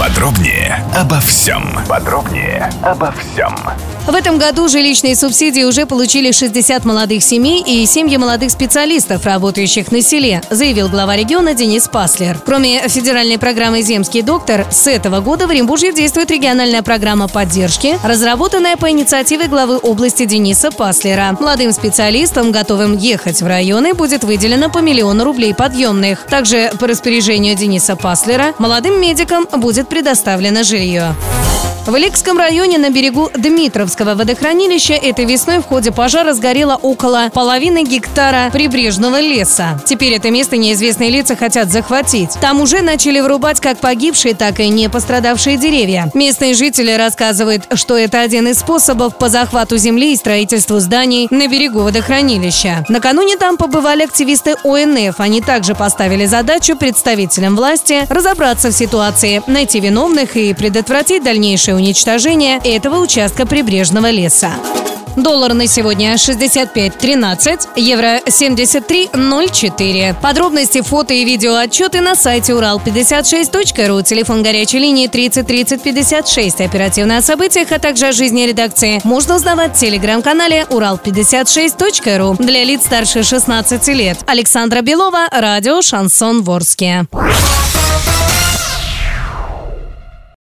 Подробнее обо всем. Подробнее обо всем. В этом году жилищные субсидии уже получили 60 молодых семей и семьи молодых специалистов, работающих на селе, заявил глава региона Денис Паслер. Кроме федеральной программы «Земский доктор», с этого года в Оренбурге действует региональная программа поддержки, разработанная по инициативе главы области Дениса Паслера. Молодым специалистам, готовым ехать в районы, будет выделено по миллиону рублей подъемных. Также по распоряжению Дениса Паслера молодым медикам будет предоставлено жилье. В Иликском районе на берегу Дмитровского водохранилища этой весной в ходе пожара сгорело около половины гектара прибрежного леса. Теперь это место неизвестные лица хотят захватить. Там уже начали вырубать как погибшие, так и не пострадавшие деревья. Местные жители рассказывают, что это один из способов по захвату земли и строительству зданий на берегу водохранилища. Накануне там побывали активисты ОНФ. Они также поставили задачу представителям власти разобраться в ситуации, найти виновных и предотвратить дальнейшее уничтожение этого участка прибрежного леса. Доллар на сегодня 65.13, евро 73.04. Подробности, фото и видео отчеты на сайте урал56.ру, телефон горячей линии 30 30 56. Оперативно о событиях, а также о жизни редакции можно узнавать в телеграм-канале урал56.ру для лиц старше 16 лет. Александра Белова, радио «Шансон Ворске».